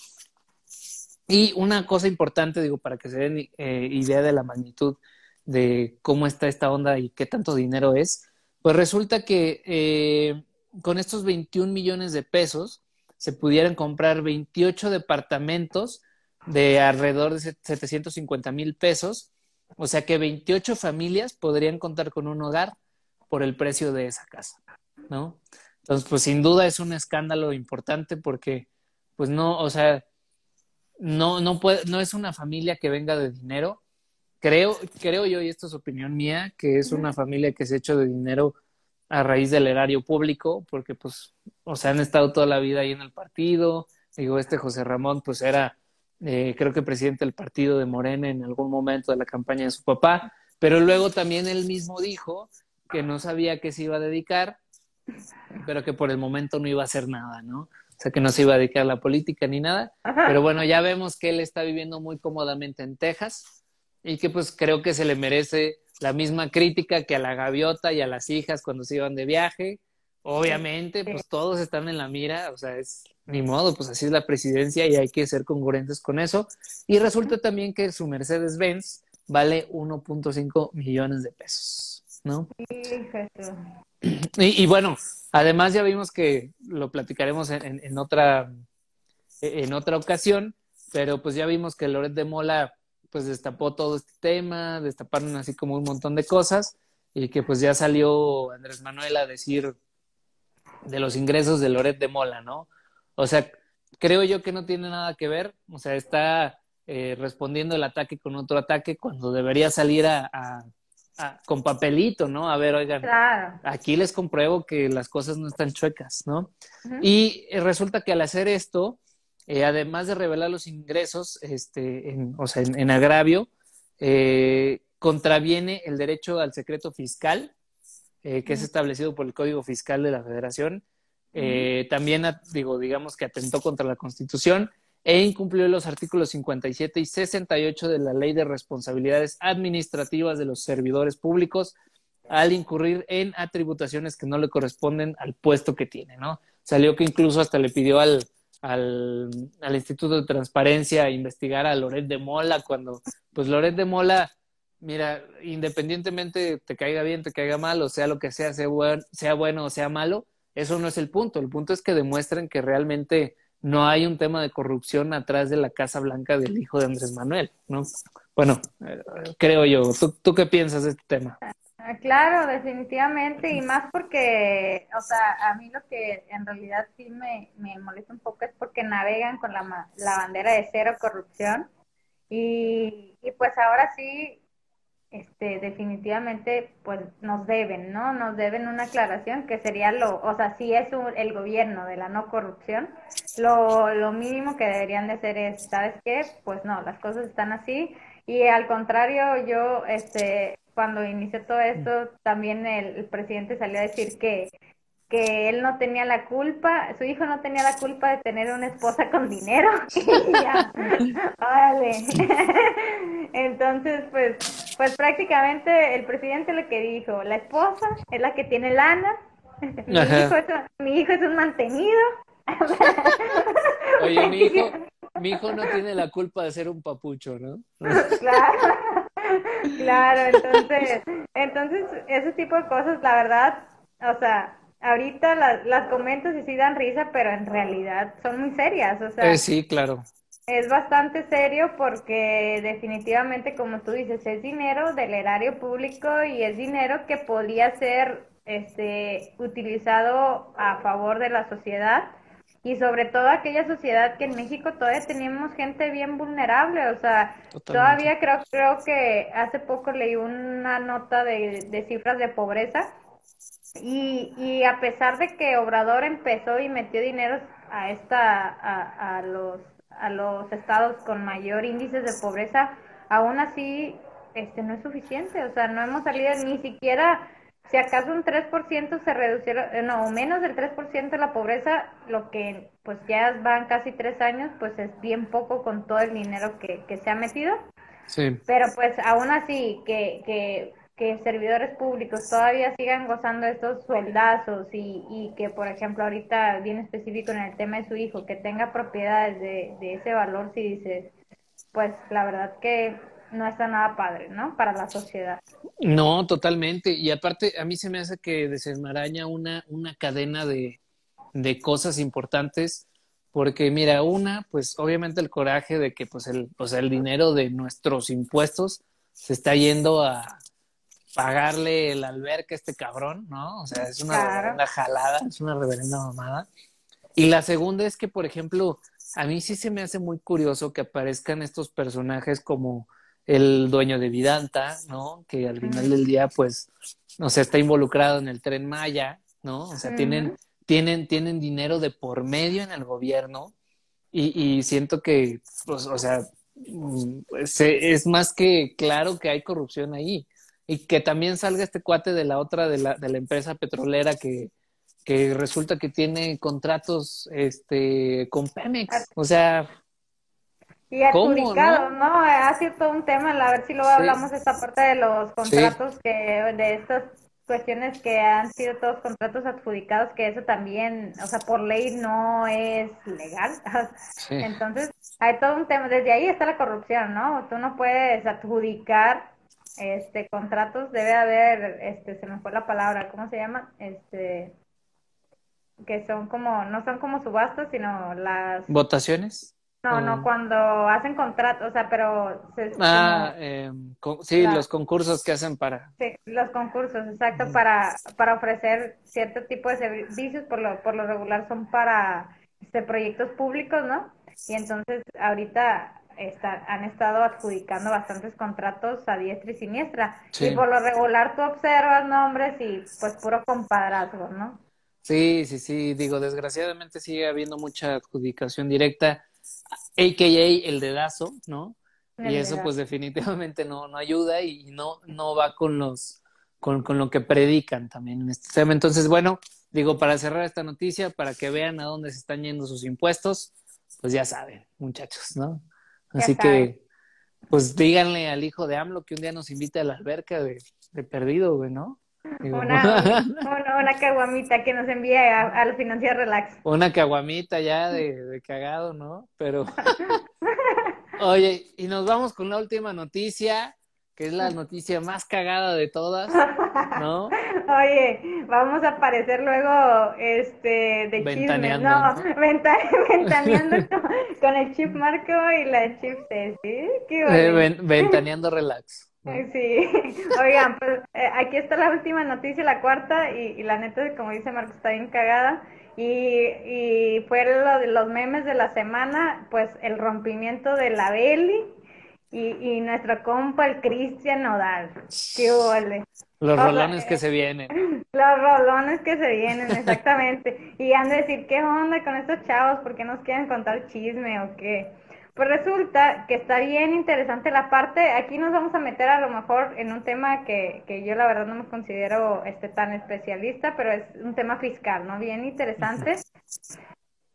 Y una cosa importante, digo, para que se den eh, idea de la magnitud de cómo está esta onda y qué tanto dinero es, pues resulta que eh, con estos 21 millones de pesos se pudieran comprar 28 departamentos de alrededor de 750 mil pesos, o sea que 28 familias podrían contar con un hogar por el precio de esa casa, ¿no? Entonces, pues sin duda es un escándalo importante porque, pues no, o sea, no, no, puede, no es una familia que venga de dinero. Creo, creo yo, y esto es opinión mía, que es una familia que se ha hecho de dinero a raíz del erario público, porque pues, o sea, han estado toda la vida ahí en el partido. Digo, este José Ramón, pues era, eh, creo que presidente del partido de Morena en algún momento de la campaña de su papá, pero luego también él mismo dijo que no sabía a qué se iba a dedicar, pero que por el momento no iba a hacer nada, ¿no? O sea, que no se iba a dedicar a la política ni nada. Pero bueno, ya vemos que él está viviendo muy cómodamente en Texas y que pues creo que se le merece la misma crítica que a la gaviota y a las hijas cuando se iban de viaje. Obviamente, pues todos están en la mira, o sea, es ni modo, pues así es la presidencia y hay que ser congruentes con eso. Y resulta también que su Mercedes-Benz vale 1.5 millones de pesos, ¿no? Y, y, bueno, además ya vimos que lo platicaremos en, en, otra en otra ocasión, pero pues ya vimos que Loret de Mola pues destapó todo este tema, destaparon así como un montón de cosas y que pues ya salió Andrés Manuel a decir de los ingresos de Loret de Mola, ¿no? O sea, creo yo que no tiene nada que ver, o sea, está eh, respondiendo el ataque con otro ataque cuando debería salir a, con papelito, ¿no? A ver, oigan, aquí les compruebo que las cosas no están chuecas, ¿no? Y resulta que al hacer esto, eh, además de revelar los ingresos, este, en, o sea, en, agravio, eh, contraviene el derecho al secreto fiscal, que es establecido por el Código Fiscal de la Federación. también, digo, digamos que atentó contra la Constitución e incumplió los artículos 57 y 68 de la Ley de Responsabilidades Administrativas de los Servidores Públicos al incurrir en atributaciones que no le corresponden al puesto que tiene, ¿no? Salió que incluso hasta le pidió al, al, Instituto de Transparencia investigar a Loret de Mola cuando, pues Loret de Mola, mira, independientemente te caiga bien, te caiga mal, o sea lo que sea, sea bueno o sea malo, eso no es el punto. El punto es que demuestren que realmente no hay un tema de corrupción atrás de la Casa Blanca del hijo de Andrés Manuel, ¿no? Bueno, eh, creo yo. ¿Tú, qué piensas de este tema? Ah, claro, definitivamente, y más porque, o sea, a mí lo que en realidad sí me, me molesta un poco es porque navegan con la, la bandera de cero corrupción y, y pues ahora sí este, definitivamente pues nos deben, ¿no? Nos deben una aclaración que sería lo, o sea, si es el gobierno de la no corrupción, lo, lo mínimo que deberían de hacer es, ¿sabes qué? Pues no, las cosas están así y al contrario, yo, este, cuando inicié todo esto, también el, el presidente salió a decir que que él no tenía la culpa, su hijo no tenía la culpa de tener una esposa con dinero. y ya, Entonces, pues, pues prácticamente el presidente lo que dijo, la esposa es la que tiene lana, mi hijo, es, mi hijo es un mantenido. Oye, mi hijo, mi hijo no tiene la culpa de ser un papucho, ¿no? claro, claro, entonces, entonces, ese tipo de cosas, la verdad, o sea, ahorita las, las comento y sí dan risa, pero en realidad son muy serias, o sea. Eh, sí, claro. Es bastante serio porque definitivamente, como tú dices, es dinero del erario público y es dinero que podía ser este, utilizado a favor de la sociedad y sobre todo aquella sociedad que en México todavía tenemos gente bien vulnerable, o sea, todavía creo, creo que hace poco leí una nota de, de cifras de pobreza y, y a pesar de que Obrador empezó y metió dinero a esta a, a los a los estados con mayor índice de pobreza, aún así este no es suficiente, o sea, no hemos salido ni siquiera si acaso un 3% se reducieron, eh, no, o menos del 3% de la pobreza, lo que pues ya van casi tres años, pues es bien poco con todo el dinero que, que se ha metido. Sí. Pero pues aún así, que, que que servidores públicos todavía sigan gozando estos sueldazos y, y que, por ejemplo, ahorita bien específico en el tema de su hijo, que tenga propiedades de, de ese valor, si dices, pues la verdad que no está nada padre, ¿no? Para la sociedad. No, totalmente. Y aparte, a mí se me hace que desenmaraña una, una cadena de, de cosas importantes, porque mira, una, pues obviamente el coraje de que pues el, o el dinero de nuestros impuestos se está yendo a pagarle el alberca a este cabrón, ¿no? O sea, es una reverenda jalada, es una reverenda mamada. Y la segunda es que, por ejemplo, a mí sí se me hace muy curioso que aparezcan estos personajes como el dueño de Vidanta, ¿no? Que al final del día, pues, o sea, está involucrado en el tren Maya, ¿no? O sea, tienen, tienen, tienen dinero de por medio en el gobierno y, y siento que, pues, o sea, mm, es más que claro que hay corrupción ahí y que también salga este cuate de la otra, de la, de la empresa petrolera que, que resulta que tiene contratos este, con Pemex, o sea... Y adjudicado, ¿no? Ha sido todo un tema, a ver si luego hablamos de esta parte de los contratos, que de estas cuestiones que han sido todos contratos adjudicados, que eso también, o sea, por ley no es legal. Entonces, hay todo un tema, desde ahí está la corrupción, ¿no? Tú no puedes adjudicar este contratos, debe haber, este, se me fue la palabra, ¿cómo se llama? Este, que son como, no son como subastas, sino las... ¿Votaciones? No, no, cuando hacen contratos, o sea, pero... ah, eh, sí, los concursos que hacen para... Sí, los concursos, exacto, para, para ofrecer cierto tipo de servicios, por lo, por lo regular son para este, proyectos públicos, ¿no? Y entonces ahorita está, han estado adjudicando bastantes contratos a diestra y siniestra. Y por lo regular tú observas nombres y pues puro compadrazgo, ¿no? Sí, sí, sí, digo, desgraciadamente sigue habiendo mucha adjudicación directa, a.k.a. el dedazo, ¿no? y eso pues definitivamente no, no ayuda y no, no va con los, con, con lo que predican también en este tema. Entonces, bueno, digo, para cerrar esta noticia, para que vean a dónde se están yendo sus impuestos, pues ya saben, muchachos, ¿no? Así que, pues díganle al hijo de AMLO que un día nos invite a la alberca de, de perdido, güey, ¿no? una, una, caguamita que nos envíe a, a los financieros relax. Una caguamita ya de, cagado, ¿no? Pero, oye, y nos vamos con la última noticia, que es la noticia más cagada de todas, ¿no? Oye, vamos a aparecer luego, este, de chismes, no, ventaneando con, el chip Marco y la chip Ceci, ¿Qué ventaneando relax. Sí, oigan, pues eh, aquí está la última noticia, la cuarta, y, la neta, como dice Marcos, está bien cagada. Y, y fue lo de los memes de la semana, pues el rompimiento de la Beli y, y nuestro compa, el Cristian Nodal. ¡Qué huele! Los rolones que se vienen. Los rolones que se vienen, exactamente. y han de decir, ¿qué onda con estos chavos? ¿Por qué nos quieren contar chisme o qué? Pues resulta que está bien interesante la parte, aquí nos vamos a meter a lo mejor en un tema que, que yo la verdad no me considero este tan especialista, pero es un tema fiscal, ¿no? Bien interesante.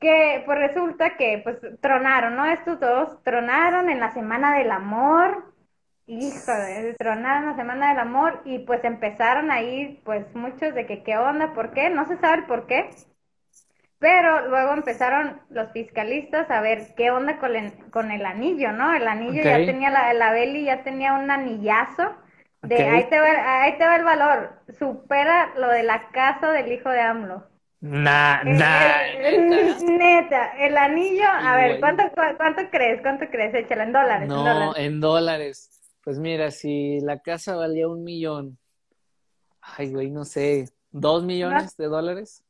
Que pues resulta que pues tronaron, ¿no? Estos dos tronaron en la Semana del Amor, hijo de tronaron en la Semana del Amor y pues empezaron ahí pues muchos de que qué onda, por qué, no se sabe por qué, pero luego empezaron los fiscalistas a ver qué onda con el, con el anillo, ¿no? El anillo ya tenía, la, la Beli ya tenía un anillazo. De ahí, te va, ahí te va el valor. Supera lo de la casa del hijo de AMLO. Nah, nah. neta. el anillo, a ver, ¿cuánto, ¿cuánto crees? ¿Cuánto crees? Échalo en dólares. No, en dólares. en dólares. Pues mira, si la casa valía un millón, ay, güey, no sé, ¿dos millones de dólares?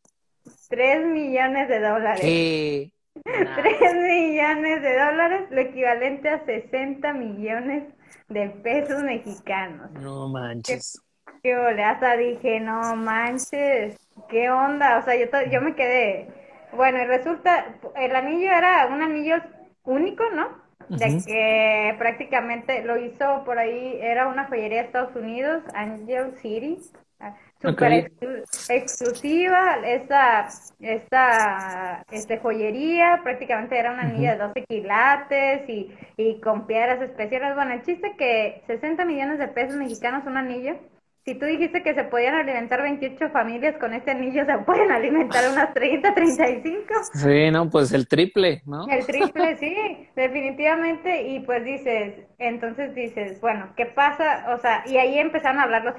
Tres millones de dólares. ¿Qué? Tres millones de dólares, lo equivalente a 60 millones de pesos mexicanos. No manches. Qué, hasta dije, no manches, qué onda, o sea, yo, yo me quedé, bueno, y resulta, el anillo era un anillo único, ¿no? De que prácticamente lo hizo por ahí, era una joyería de Estados Unidos, Angel City, super exclusiva esta, esta este, joyería, prácticamente era una anilla de 12 quilates y, y con piedras especiales. Bueno, el chiste que 60 millones de pesos mexicanos un anillo si tú dijiste que se podían alimentar 28 familias con este anillo, se pueden alimentar unas 30, 35. Sí, no, pues el triple, ¿no? El triple, sí, definitivamente. Y pues dices, entonces dices, bueno, ¿qué pasa? O sea, y ahí empezaron a hablar los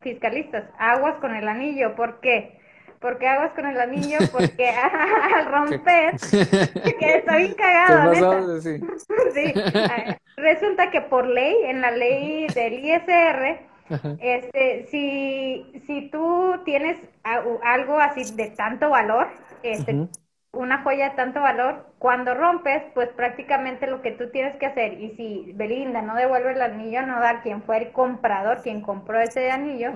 fiscalistas, aguas con el anillo, ¿por qué? porque aguas con el anillo, porque al romper, que está bien cagado, Sí. sí. Resulta que por ley, en la ley del ISR, este, si, si tú tienes algo así de tanto valor, este, una joya de tanto valor, cuando rompes, pues prácticamente lo que tú tienes que hacer, y si Belinda no devuelve el anillo, no da quien fue el comprador, quien compró ese anillo,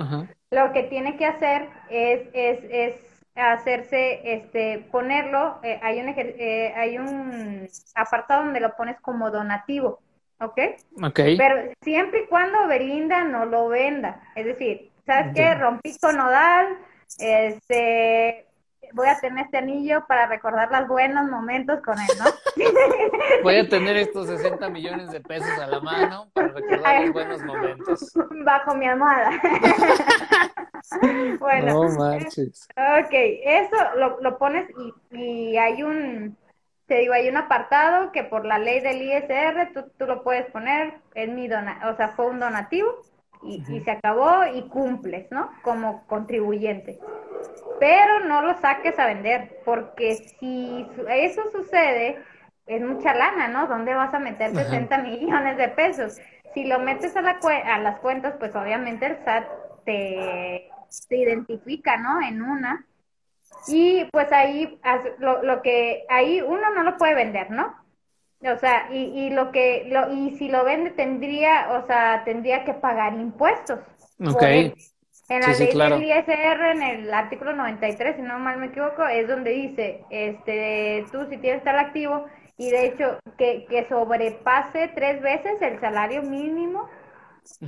lo que tiene que hacer es, es, es hacerse, este, ponerlo, eh, hay, un, eh, hay un apartado donde lo pones como donativo. ¿Ok? Ok. Pero siempre y cuando Belinda no lo venda. Es decir, ¿sabes qué? Rompí con Nodal, este, voy a tener este anillo para recordar los buenos momentos con él, ¿no? voy a tener estos 60 millones de pesos a la mano para recordar los buenos momentos. Bajo mi almohada. bueno. No manches. Ok, eso lo, lo pones y, y hay un te digo, hay un apartado que por la ley del ISR tú, tú lo puedes poner, en mi dona, o sea, fue un donativo y, y, se acabó y cumples, ¿no? Como contribuyente. Pero no lo saques a vender, porque si eso sucede, es mucha lana, ¿no? ¿Dónde vas a meter 60 millones de pesos? Si lo metes a, la a las cuentas, pues obviamente el SAT te, te identifica, ¿no? En una y pues ahí lo, lo que ahí uno no lo puede vender, ¿no? O sea, y, y lo que lo, y si lo vende tendría, o sea, tendría que pagar impuestos. Ok. En la ley del ISR, en el artículo 93, si no mal me equivoco, es donde dice, este, tú si tienes tal activo y de hecho que, que sobrepase tres veces el salario mínimo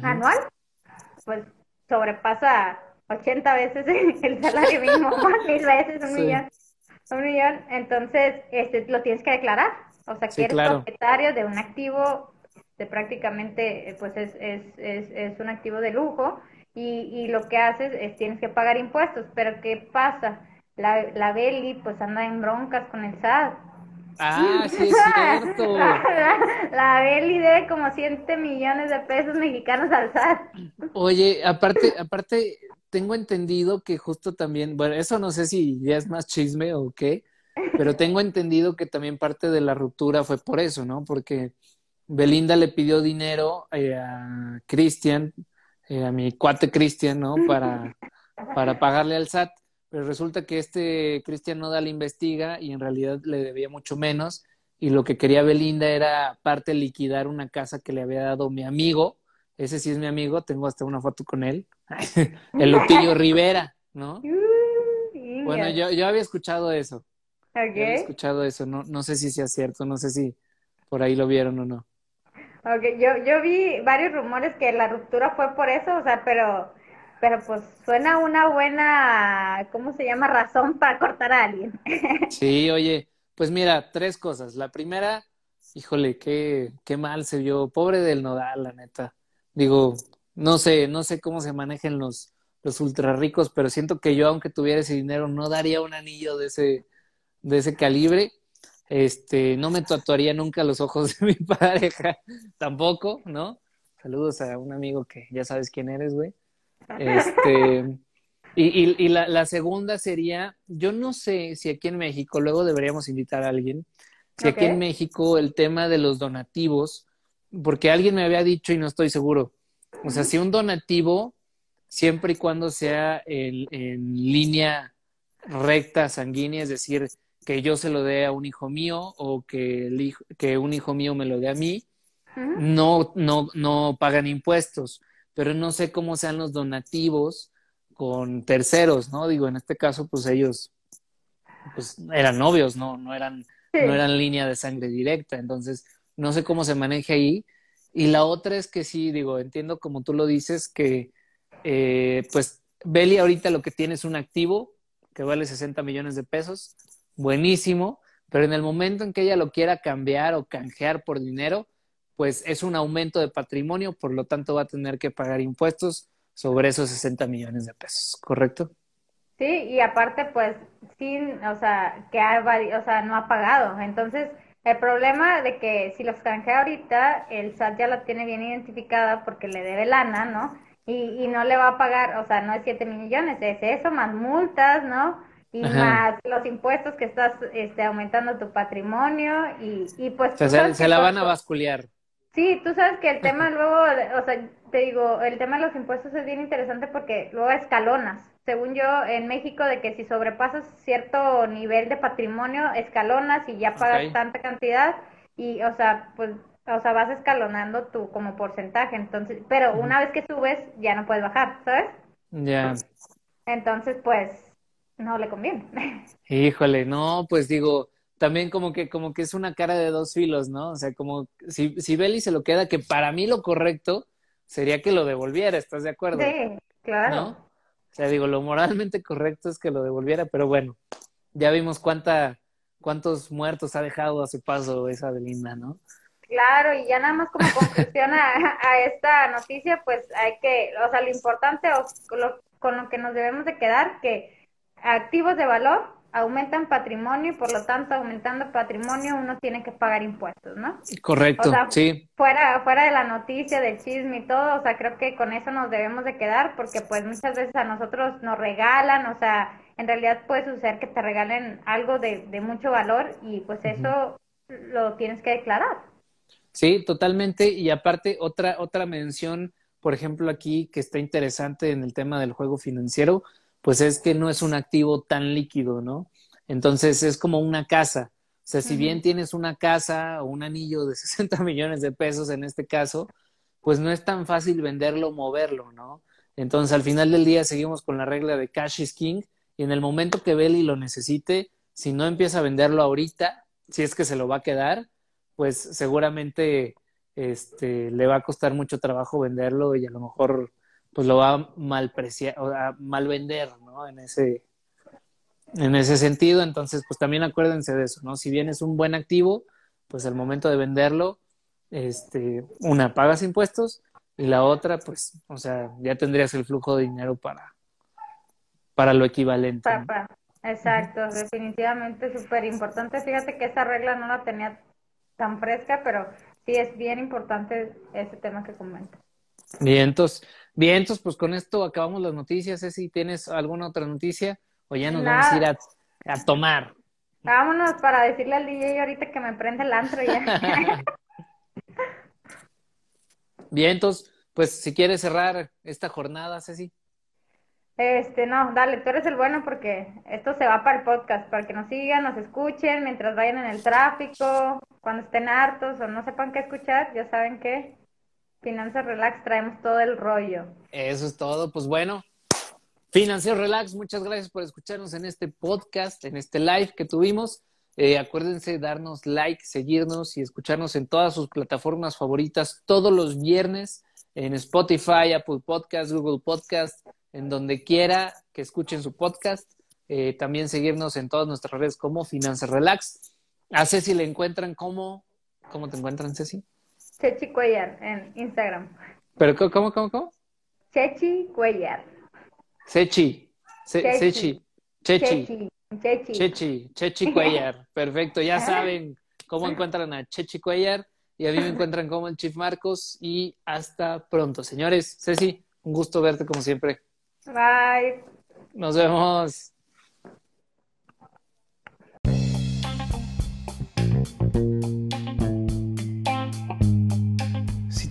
anual, pues sobrepasa 80 veces el salario mínimo, mil veces, un millón, un millón, entonces este, lo tienes que declarar. O sea, que eres propietario de un activo de prácticamente, pues es, es, es, es un activo de lujo y, y lo que haces es tienes que pagar impuestos. Pero ¿qué pasa? La, la Beli pues anda en broncas con el SAT. Ah, sí es cierto. La, Beli debe como 7 millones de pesos mexicanos al SAT. Oye, aparte, aparte, tengo entendido que justo también, bueno, eso no sé si ya es más chisme o qué, pero tengo entendido que también parte de la ruptura fue por eso, ¿no? Porque Belinda le pidió dinero eh, a Cristian, eh, a mi cuate Cristian, ¿no? Para, para pagarle al SAT, pero resulta que este Cristian no da la investiga y en realidad le debía mucho menos y lo que quería Belinda era parte liquidar una casa que le había dado mi amigo, ese sí es mi amigo, tengo hasta una foto con él, el Lupillo Rivera, ¿no? Uh, bueno, yo, yo había escuchado eso. Había escuchado eso, no, no sé si sea cierto, no sé si por ahí lo vieron o no. Ok, yo, yo vi varios rumores que la ruptura fue por eso, o sea, pero, pero pues suena una buena, ¿cómo se llama? Razón para cortar a alguien. Sí, oye, pues mira, tres cosas. La primera, híjole, qué, qué mal se vio, pobre del nodal, la neta. Digo, no sé, no sé cómo se manejen los, los ultra ricos, pero siento que yo, aunque tuviera ese dinero, no daría un anillo de ese, de ese calibre. Este, no me tatuaría nunca los ojos de mi pareja, tampoco, ¿no? Saludos a un amigo que ya sabes quién eres, güey. Este, y, y, y la, la, segunda sería, yo no sé si aquí en México, luego deberíamos invitar a alguien, si aquí en México el tema de los donativos, porque alguien me había dicho y no estoy seguro, o sea, si un donativo, siempre y cuando sea en, en línea recta, sanguínea, es decir, que yo se lo dé a un hijo mío o que, el hijo, que un hijo mío me lo dé a mí, no, no, no pagan impuestos. Pero no sé cómo sean los donativos con terceros, ¿no? Digo, en este caso, pues ellos pues eran novios, ¿no? No eran, no eran línea de sangre directa. Entonces, no sé cómo se maneja ahí. Y la otra es que sí, digo, entiendo como tú lo dices, que eh, pues Beli ahorita lo que tiene es un activo que vale 60 millones de pesos, buenísimo, pero en el momento en que ella lo quiera cambiar o canjear por dinero, pues es un aumento de patrimonio, por lo tanto va a tener que pagar impuestos sobre esos 60 millones de pesos, ¿correcto? Sí, y aparte, pues, sin, o sea, que ha, o sea, no ha pagado. Entonces, el problema de que si los canjea ahorita, el SAT ya la tiene bien identificada porque le debe lana, ¿no? Y, y no le va a pagar, o sea, no es 7 millones, es eso, más multas, ¿no? Y más los impuestos que estás este, aumentando tu patrimonio y, y pues... se, se la van a basculear. Sí, tú sabes que el tema luego, o sea, te digo, el tema de los impuestos es bien interesante porque luego escalonas. Según yo, en México, de que si sobrepasas cierto nivel de patrimonio, escalonas y ya pagas tanta cantidad y, o sea, pues, o sea, vas escalonando tu como porcentaje. Entonces, pero una vez que subes, ya no puedes bajar, ¿sabes? Ya. Entonces, pues, no le conviene. Híjole, no, pues digo, también como que, como que es una cara de dos filos, ¿no? O sea, como si, si Beli se lo queda, que para mí lo correcto sería que lo devolviera, ¿estás de acuerdo? Sí, claro. O sea, digo, lo moralmente correcto es que lo devolviera, pero bueno, ya vimos cuánta, cuántos muertos ha dejado a su paso esa Belinda, ¿no? Claro, y ya nada más como conclusión a, a, esta noticia, pues hay que, o sea, lo importante o con lo que nos debemos de quedar, que activos de valor aumentan patrimonio y por lo tanto aumentando patrimonio uno tiene que pagar impuestos, ¿no? Correcto, sí. Fuera, fuera de la noticia, del chisme y todo, o sea, creo que con eso nos debemos de quedar porque pues muchas veces a nosotros nos regalan, o sea, en realidad puede suceder que te regalen algo de, de mucho valor y pues eso lo tienes que declarar. Sí, totalmente. Y aparte, otra, otra mención, por ejemplo, aquí que está interesante en el tema del juego financiero, pues es que no es un activo tan líquido, ¿no? Entonces es como una casa. O sea, si bien tienes una casa o un anillo de 60 millones de pesos en este caso, pues no es tan fácil venderlo o moverlo, ¿no? Entonces al final del día seguimos con la regla de cash is king y en el momento que Belly lo necesite, si no empieza a venderlo ahorita, si es que se lo va a quedar, pues seguramente este, le va a costar mucho trabajo venderlo y a lo mejor pues lo va a mal o a mal vender, ¿no? En ese, en ese sentido, entonces, pues también acuérdense de eso, ¿no? Si bien es un buen activo, pues al momento de venderlo, este, una, pagas impuestos y la otra, pues, o sea, ya tendrías el flujo de dinero para, para lo equivalente. Exacto, definitivamente súper importante. Fíjate que esa regla no la tenía tan fresca, pero sí es bien importante ese tema que comentas. Bien, entonces, bien, entonces, pues con esto acabamos las noticias. Si tienes alguna otra noticia o ya nos vamos a ir a, tomar. Vámonos para decirle al DJ ahorita que me prende el antro ya. bien, entonces, pues si quieres cerrar esta jornada, Ceci. Este, no, dale, tú eres el bueno porque esto se va para el podcast, para que nos sigan, nos escuchen mientras vayan en el tráfico, cuando estén hartos o no sepan qué escuchar, ya saben que Finanzas Relax traemos todo el rollo. Eso es todo. Pues bueno, Financiero Relax, muchas gracias por escucharnos en este podcast, en este live que tuvimos. Eh, acuérdense darnos like, seguirnos y escucharnos en todas sus plataformas favoritas todos los viernes en Spotify, Apple Podcast, Google Podcast, en donde quiera que escuchen su podcast. Eh, también seguirnos en todas nuestras redes como Finanzas Relax. A Ceci le encuentran como, ¿cómo te encuentran, Ceci? Chechi Cuellar en Instagram. ¿Pero cómo, cómo, cómo? Chechi Cuellar. Chechi. Chechi. Chechi. Chechi. Chechi. Chechi Cuellar. Perfecto, ya saben cómo encuentran a Chechi Cuellar y a mí me encuentran como el Chief Marcos y hasta pronto. Señores, Ceci, un gusto verte como siempre. Bye. Nos vemos.